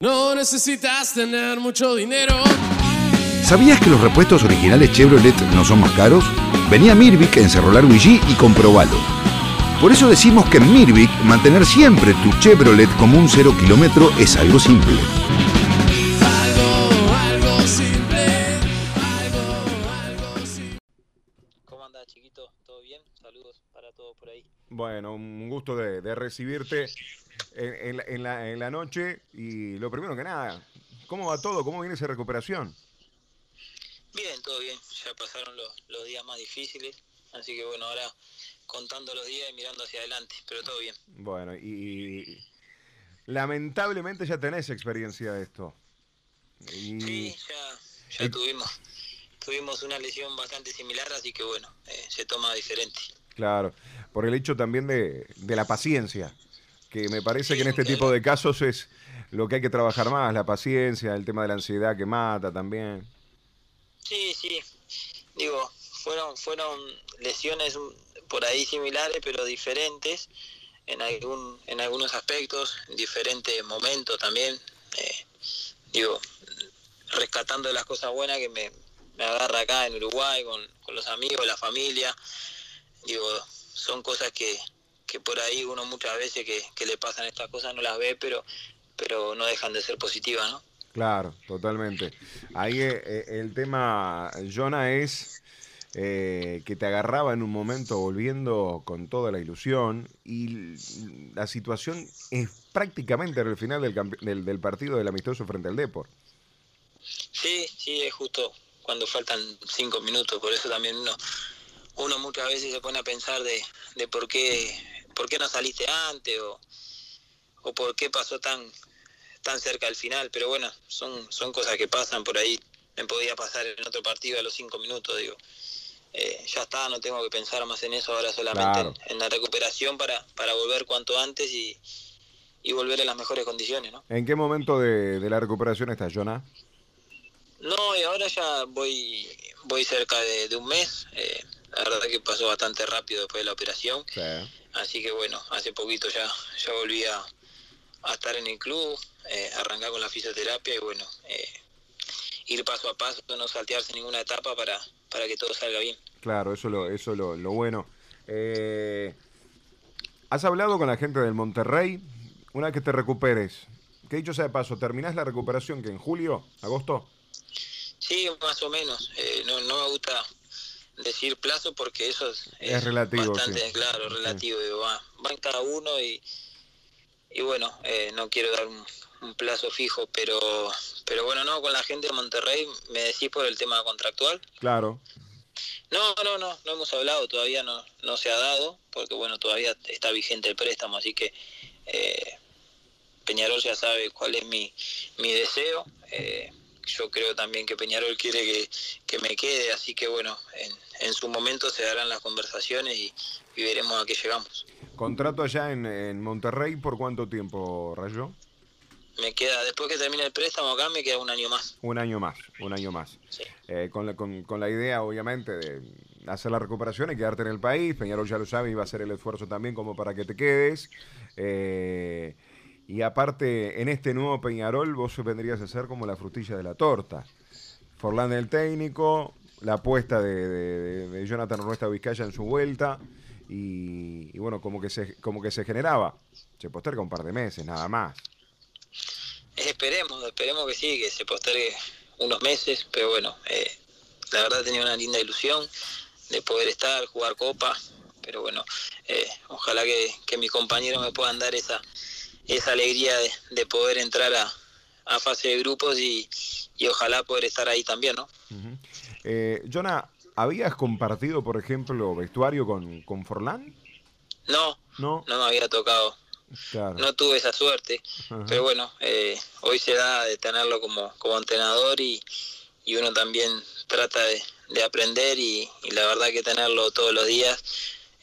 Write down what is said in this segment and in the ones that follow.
No necesitas tener mucho dinero. ¿Sabías que los repuestos originales Chevrolet no son más caros? Venía a Mirvic en Cerro Largo y comprobalo. Por eso decimos que en Mirvic mantener siempre tu Chevrolet como un cero kilómetro es algo simple. Algo, algo simple. Algo, algo simple. ¿Cómo anda, chiquito? ¿Todo bien? Saludos para todos por ahí. Bueno, un gusto de, de recibirte en, en la, en la- en la noche. Y lo primero que nada, ¿cómo va todo? ¿Cómo viene esa recuperación? Bien, todo bien. Ya pasaron los, los días más difíciles. Así que bueno, ahora contando los días y mirando hacia adelante. Pero todo bien. Bueno, y lamentablemente ya tenés experiencia de esto. Y Sí, ya, ya tuvimos, tuvimos una lesión bastante similar. Así que bueno, eh, se toma diferente. claro, por el hecho también de, de la paciencia, que me parece que en este tipo de casos es lo que hay que trabajar más, la paciencia, el tema de la ansiedad que mata también. Sí, sí. Digo, fueron, fueron lesiones por ahí similares, pero diferentes en algún, en algunos aspectos, en diferentes momentos también. Eh, digo, rescatando las cosas buenas que me, me agarra acá en Uruguay con, con los amigos, la familia. Digo, son cosas que, que por ahí uno muchas veces que, que le pasan estas cosas no las ve, pero, pero no dejan de ser positivas, ¿no? Claro, totalmente. Ahí eh, eh, el tema, Jonah, es eh, que te agarraba en un momento volviendo con toda la ilusión y la situación es prácticamente en el final del, del, del partido del amistoso frente al Depor. Sí, sí, es justo cuando faltan cinco minutos, por eso también uno, uno muchas veces se pone a pensar de, de por qué, por qué no saliste antes o, o por qué pasó tan, tan cerca al final, pero bueno, son, son cosas que pasan por ahí, me podía pasar en otro partido a los cinco minutos, digo. Eh, ya está, no tengo que pensar más en eso ahora solamente Claro. en, en la recuperación para, para volver cuanto antes y, y volver en las mejores condiciones, ¿no? ¿En qué momento de, de la recuperación estás, Jonah? No, y ahora ya voy voy cerca de, de un mes. eh, la verdad que pasó bastante rápido después de la operación. Sí. Así que bueno, hace poquito ya, ya volví a, a estar en el club, eh, arrancar con la fisioterapia y bueno, eh, ir paso a paso, no saltearse ninguna etapa para, para que todo salga bien. Claro, eso lo, eso lo, lo bueno. Eh, ¿Has hablado con la gente del Monterrey? Una vez que te recuperes, que dicho sea de paso, ¿terminás la recuperación que en julio, agosto? Sí, más o menos. eh, no, no me gusta decir plazo porque eso es, Es relativo, bastante, sí. claro, relativo. digo, va, va en cada uno y, y bueno, eh, no quiero dar un, un plazo fijo, pero pero bueno, no, con la gente de Monterrey me decís por el tema contractual. Claro. No, no, no, no hemos hablado, todavía no, no se ha dado, porque bueno, todavía está vigente el préstamo, así que eh, Peñarol ya sabe cuál es mi, mi deseo. eh, yo creo también que Peñarol quiere que, que me quede, así que bueno, en, en su momento se darán las conversaciones y, y veremos a qué llegamos. ¿Contrato allá en, en Monterrey por cuánto tiempo, Rayo? Me queda, después que termine el préstamo acá, me queda un año más. Un año más, un año más. Sí. Eh, con, la, con, con la idea, obviamente, de hacer la recuperación y quedarte en el país. Peñarol ya lo sabe y va a hacer el esfuerzo también como para que te quedes. Eh, y aparte, en este nuevo Peñarol, vos vendrías a ser como la frutilla de la torta. Forlán el técnico, la apuesta de, de- Jonathan Ruesta Vizcaya en su vuelta. Y, y bueno, como que, se, como que se generaba. Se posterga un par de meses, nada más. Esperemos, esperemos que sí, que se postergue unos meses, pero bueno, eh, la verdad tenía una linda ilusión de poder estar, jugar copa, pero bueno, eh, ojalá que, que mis compañeros me puedan dar esa, esa alegría de, de poder entrar a, a fase de grupos y, y ojalá poder estar ahí también, ¿no? Ujú. Eh, Jonah, ¿habías compartido, por ejemplo, vestuario con, con Forlán? No, No, no me había tocado, claro. no tuve esa suerte, pero bueno, eh, hoy se da de tenerlo como, como entrenador y, y uno también trata de, de aprender y, y la verdad que tenerlo todos los días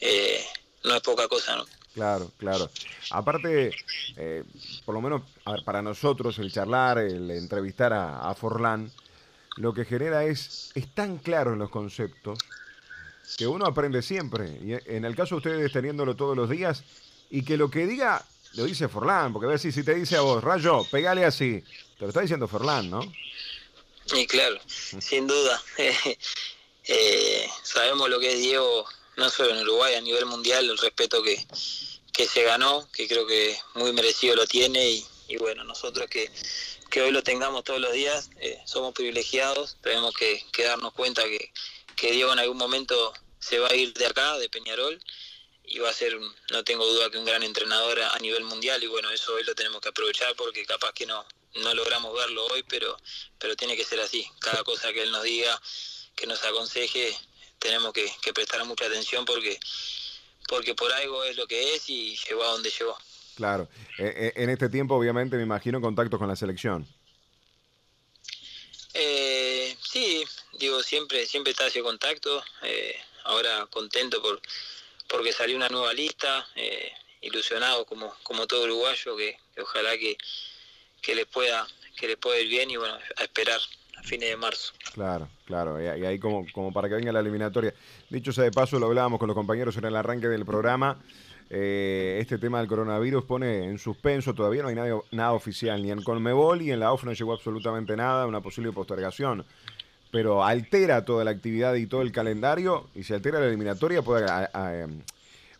eh, no es poca cosa, ¿no? Claro, claro. Aparte, eh, por lo menos a ver, para nosotros el charlar, el entrevistar a, a Forlán, lo que genera es, es tan claro en los conceptos que uno aprende siempre. Y en el caso de ustedes teniéndolo todos los días, y que lo que diga lo dice Forlán, porque a ver si, si te dice a vos, Rayo, pegale así. Te lo está diciendo Forlán, ¿no? Y claro, sin duda. Eh, sabemos lo que es Diego, no solo en Uruguay, a nivel mundial, el respeto que, que se ganó, que creo que muy merecido lo tiene y, y bueno, nosotros que, que hoy lo tengamos todos los días, eh, somos privilegiados, tenemos que, que darnos cuenta que, que Diego en algún momento se va a ir de acá, de Peñarol, y va a ser, no tengo duda que un gran entrenador a nivel mundial, y bueno, eso hoy lo tenemos que aprovechar porque capaz que no, no logramos verlo hoy, pero, pero tiene que ser así. Cada cosa que él nos diga, que nos aconseje, tenemos que, que prestar mucha atención porque, porque por algo es lo que es y llegó a donde llegó. Claro. Eh, eh, en este tiempo, obviamente, me imagino contactos con la selección. Eh, sí, digo, siempre, siempre está ese contacto. eh, ahora contento por porque salió una nueva lista, ilusionado como, como todo uruguayo, que, que ojalá que, que les pueda, que les pueda ir bien y bueno, a esperar fines de marzo. Claro, claro. Y, ahí como, como para que venga la eliminatoria. Dicho sea de paso, lo hablábamos con los compañeros en el arranque del programa. eh, este tema del coronavirus pone en suspenso, todavía no hay nada, nada oficial, ni en Conmebol y en la OF no llegó absolutamente nada, una posible postergación. Pero altera toda la actividad y todo el calendario, y si altera la eliminatoria puede, a- a, em,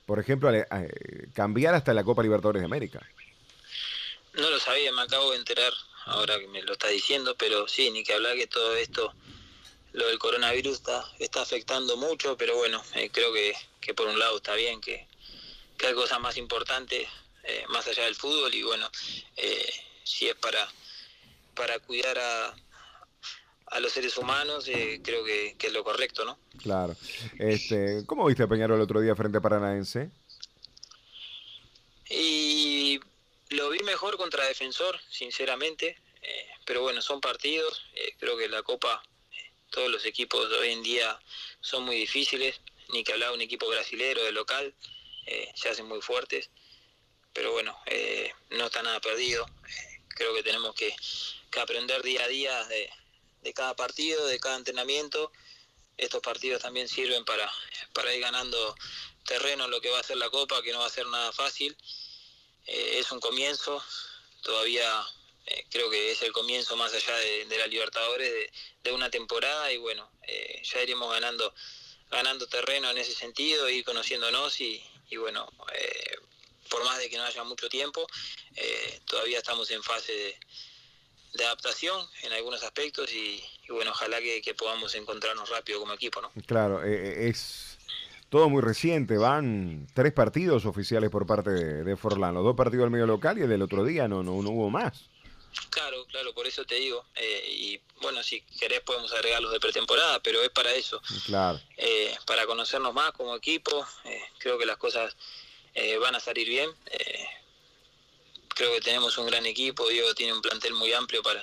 por ejemplo, a- eh, cambiar hasta la Copa Libertadores de América. No lo sabía, me acabo de enterar ahora que me lo está diciendo, pero sí, ni que hablar que todo esto, lo del coronavirus está, está afectando mucho, pero bueno, eh, creo que, que por un lado está bien, que, que hay cosas más importantes eh, más allá del fútbol y bueno, eh, si es para, para cuidar a, a los seres humanos, eh, creo que, que es lo correcto, ¿no? Claro. Este, ¿Cómo viste a Peñarol el otro día frente a Paranaense? Y lo vi mejor contra Defensor, sinceramente. eh, pero bueno, son partidos. eh, creo que la Copa, eh, todos los equipos hoy en día son muy difíciles. Ni que hablar un equipo brasilero de local, se hacen muy fuertes. Pero bueno, no está nada perdido. Creo que tenemos que, que aprender día a día de, de cada partido, de cada entrenamiento. Estos partidos también sirven para, para ir ganando terreno en lo que va a ser la Copa, que no va a ser nada fácil. Eh, es un comienzo, todavía eh, creo que es el comienzo más allá de, la Libertadores de, una temporada y bueno, eh, ya iremos ganando ganando terreno en ese sentido, ir conociéndonos y, y bueno, eh, por más de que no haya mucho tiempo, eh, todavía estamos en fase de, adaptación en algunos aspectos y, bueno, ojalá que, que podamos encontrarnos rápido como equipo, ¿no? Claro, es todo muy reciente. Van tres partidos oficiales por parte de, de Forlán. Los dos partidos del medio local y el del otro día no, no, no hubo más. Claro, claro, por eso te digo. eh, y bueno, si querés podemos agregar los de pretemporada, pero es para eso, Claro, eh, para conocernos más como equipo. eh, creo que las cosas eh, van a salir bien. eh, creo que tenemos un gran equipo. Diego tiene un plantel muy amplio para,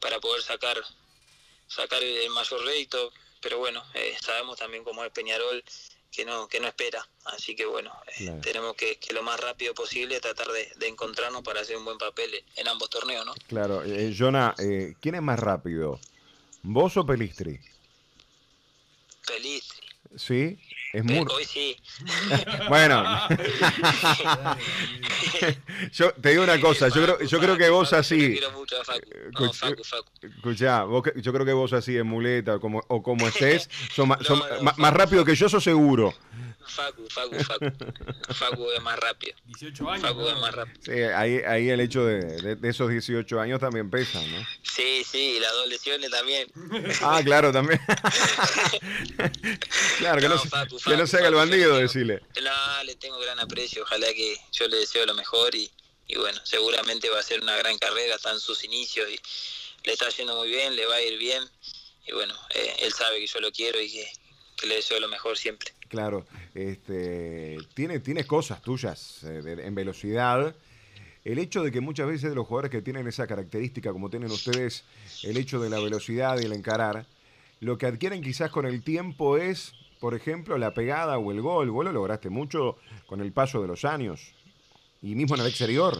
para poder sacar, sacar el mayor rédito. Pero bueno, sabemos también cómo es Peñarol, que no, que no espera. Así que bueno, eh, tenemos que, que lo más rápido posible tratar de, de encontrarnos para hacer un buen papel en ambos torneos, ¿no? claro. Eh, Jonah, eh, ¿quién es más rápido? ¿Vos o Pelistri? Feliz. Sí, es Eh, muy... Hoy sí. Bueno, yo te digo una cosa, yo creo, yo creo que vos así... te quiero mucho a Facu. No, Escucha- Facu, Facu. Escuchá, vos que- yo creo que vos así en muleta o como, o como estés, sos ma- No, sos no, ma- Facu. más rápido que yo, sos seguro. Facu, Facu, Facu. Facu es más rápido. 18 años. Facu es más rápido. Sí, ahí, ahí el hecho de, de- de esos 18 años también pesa, ¿no? Sí, sí, y las dos lesiones también. Ah, claro, también. claro, que no, Facu, que no se haga el bandido, decirle. Tengo gran aprecio. Ojalá que yo le deseo lo mejor y, y bueno, seguramente va a ser una gran carrera. Está en sus inicios y le está yendo muy bien, le va a ir bien. Y bueno, eh, él sabe que yo lo quiero y que, le deseo lo mejor siempre. Claro, este, tiene, tienes cosas tuyas eh, en velocidad. El hecho de que muchas veces los jugadores que tienen esa característica, como tienen ustedes, el hecho de la velocidad y el encarar, lo que adquieren quizás con el tiempo es, por ejemplo, la pegada o el gol. Vos lo lograste mucho con el paso de los años y mismo en el exterior.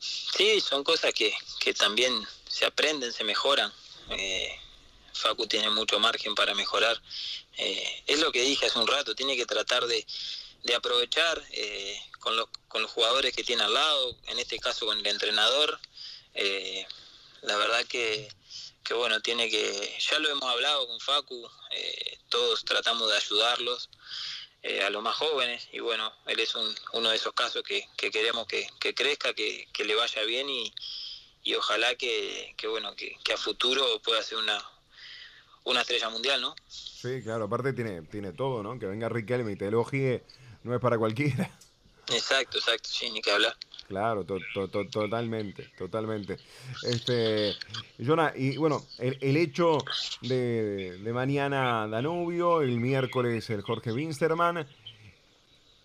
Sí, son cosas que, que también se aprenden, se mejoran. Eh, Facu tiene mucho margen para mejorar. Eh, es lo que dije hace un rato, tiene que tratar de, de aprovechar, eh, con, los, con los jugadores que tiene al lado, en este caso con el entrenador. Eh, la verdad que, que, bueno, tiene que, ya lo hemos hablado con Facu, eh, todos tratamos de ayudarlos eh, a los más jóvenes y bueno, él es un, uno de esos casos que, que queremos que, que crezca, que, que le vaya bien y, y ojalá que, que bueno, que, que a futuro pueda ser una, una estrella mundial, ¿no? Sí, claro, aparte tiene, tiene todo, ¿no? Que venga Riquelme y te elogie no es para cualquiera. Exacto, exacto, sí, ni que hablar. Claro, to- to- to- totalmente, totalmente. Este, y bueno, el, hecho de, mañana Danubio, el miércoles el Jorge Winsterman,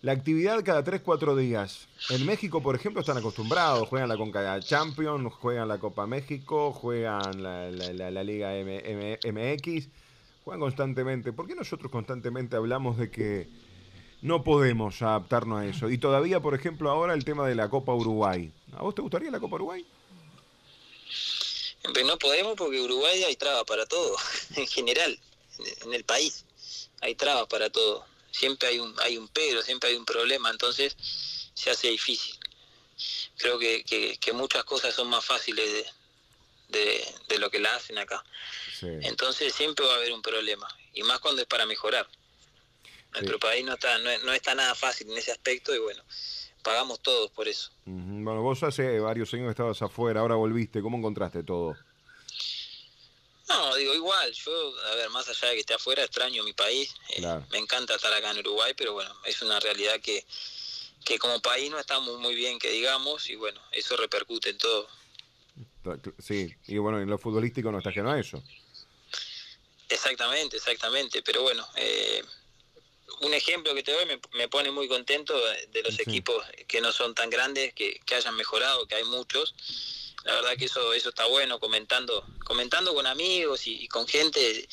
la actividad cada 3-4 días. En México, por ejemplo, están acostumbrados, juegan la Conca Champions, juegan la Copa México, juegan la, Liga MX, juegan constantemente. ¿Por qué nosotros constantemente hablamos de que no podemos adaptarnos a eso. Y todavía, por ejemplo, ahora el tema de la Copa Uruguay. ¿A vos te gustaría la Copa Uruguay? Pero no podemos porque Uruguay hay trabas para todo, en general, en el país hay trabas para todo. Siempre hay un, hay un pero, siempre hay un problema, entonces se hace difícil. Creo que, que, que muchas cosas son más fáciles de, de, de lo que la hacen acá. Sí. Entonces siempre va a haber un problema, y más cuando es para mejorar. Nuestro país no está, no, no está nada fácil en ese aspecto y bueno, pagamos todos por eso. Bueno, vos hace varios años estabas afuera, ahora volviste. ¿Cómo encontraste todo? No, digo igual, yo, a ver, más allá de que esté afuera, extraño mi país, eh, me encanta estar acá en Uruguay, pero bueno, es una realidad que, que como país no estamos muy bien, que digamos, y bueno, eso repercute en todo. Sí, y bueno, en lo futbolístico no está ajeno a eso. Exactamente, exactamente, pero bueno, eh, un ejemplo que te doy me, me pone muy contento de, los Sí. equipos que no son tan grandes, que, que hayan mejorado, que hay muchos. La verdad que eso eso está bueno, comentando comentando con amigos y, y con gente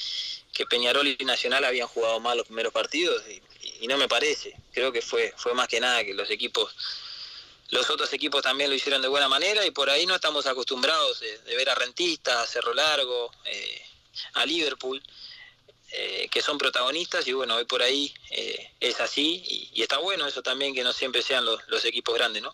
que Peñarol y Nacional habían jugado mal los primeros partidos y, y no me parece. Creo que fue fue más que nada que los equipos los otros equipos también lo hicieron de buena manera y por ahí no estamos acostumbrados de, de ver a Rentistas, a Cerro Largo, eh, a Liverpool, eh, que son protagonistas y bueno, hoy por ahí eh, es así y, y está bueno eso también que no siempre sean los, los equipos grandes, ¿no?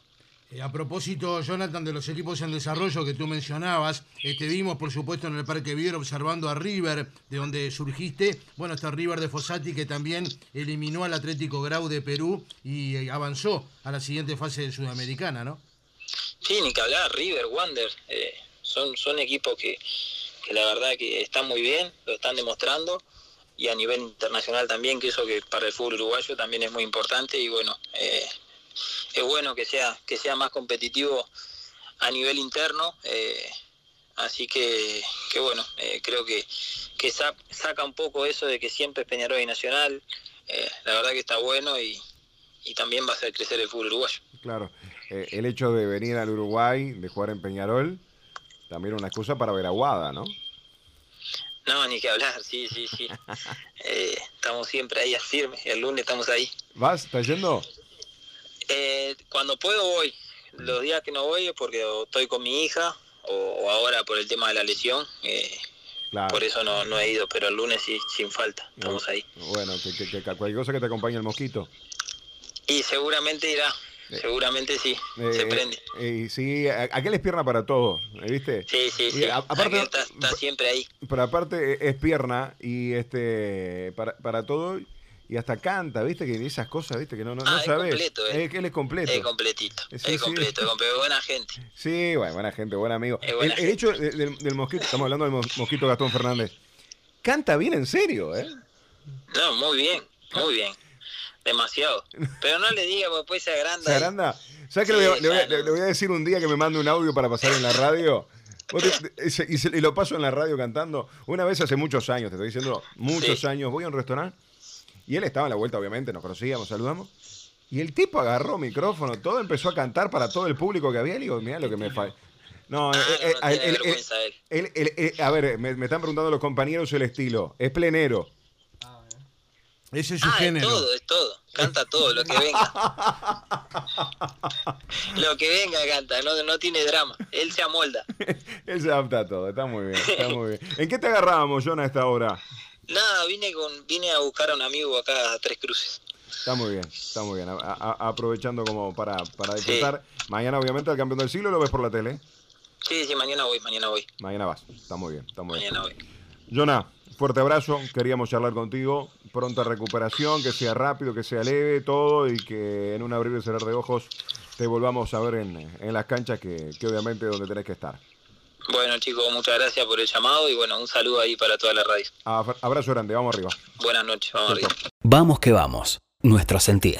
Eh, a propósito, Jonathan, de los equipos en desarrollo que tú mencionabas, te vimos, por supuesto, en el Parque Viero observando a River, de donde surgiste. Bueno, está River de Fossati, que también eliminó al Atlético Grau de Perú y avanzó a la siguiente fase de Sudamericana, ¿no? Sí, ni que hablar, River, Wander, son, son equipos que, que la verdad que están muy bien, lo están demostrando y a nivel internacional también, que eso que para el fútbol uruguayo también es muy importante y bueno, eh, es bueno que sea, que sea más competitivo a nivel interno, eh, así que, que bueno, eh, creo que, que sa- saca un poco eso de que siempre es Peñarol y Nacional, eh, la verdad que está bueno y, y también va a hacer crecer el fútbol uruguayo. Claro, el hecho de venir al Uruguay, de jugar en Peñarol, también una excusa para ver a Guada, ¿no? No, ni que hablar, sí, sí, sí. Eh, estamos siempre ahí firmes, el lunes estamos ahí. ¿Vas? ¿Estás yendo? Eh, cuando puedo voy, los días que no voy es porque estoy con mi hija o, o ahora por el tema de la lesión, eh, Claro. por eso no, no he ido, pero el lunes sí, sin falta, estamos ahí. Bueno, que, que- que cualquier cosa que te acompañe el mosquito. Y seguramente irá, seguramente sí, se Eh, prende. eh, sí, a- aquel es pierna para todo, ¿eh, ¿viste? Sí, sí, y sí, a- aparte- está, está siempre ahí. Pero aparte es pierna y este para, para todo y hasta canta, ¿viste? Que esas cosas, ¿viste? Que no, no, no Ah, es sabes. completo, eh. Es que él es completo. Es completito, Sí, es sí. completo, buena gente. Sí, bueno, buena gente, buen amigo. El, hecho de- del, del mosquito, estamos hablando del mos- mosquito Gastón Fernández. Canta bien en serio, ¿eh? No, muy bien, muy bien. Demasiado. Pero no le diga, porque después se agranda. ¿Se y- agranda? ¿Sabes Sí, le, voy a- le voy a, le voy a decir un día que me mande un audio para pasar en la radio? Te- y, se- y se- y lo paso en la radio cantando. Una vez hace muchos años, te estoy diciendo, muchos Sí. años, voy a un restaurante y él estaba en la vuelta, obviamente, nos conocíamos, saludamos. Y el tipo agarró micrófono, todo empezó a cantar para todo el público que había. Le digo, mira lo que me falta. No, él- a ver, me, me están preguntando los compañeros el estilo. Es plenero. Ese es su Ah, es género. todo, es todo. Canta todo, lo que venga. lo que venga canta, no, no tiene drama. Él se amolda. Él se adapta a todo, está muy bien, está muy bien. ¿En qué te agarrábamos, John, a esta hora? Nada, vine con vine a buscar a un amigo acá a Tres Cruces. Está muy bien, está muy bien. A- a- aprovechando como para, para disfrutar. Mañana, obviamente, el campeón del siglo lo ves por la tele. Sí, sí, mañana voy, mañana voy, Mañana vas. Está muy bien, está muy bien. mañana voy. Jonah, fuerte abrazo. Queríamos charlar contigo. Pronta recuperación, que sea rápido, que sea leve, todo y que en un abrir y cerrar de ojos te volvamos a ver en, en las canchas que, que obviamente es donde tenés que estar. Bueno, chicos, muchas gracias por el llamado y bueno, un saludo ahí para toda la radio. Ab- Abrazo grande, vamos arriba. Buenas noches, vamos arriba. Vamos que vamos, nuestro sentir.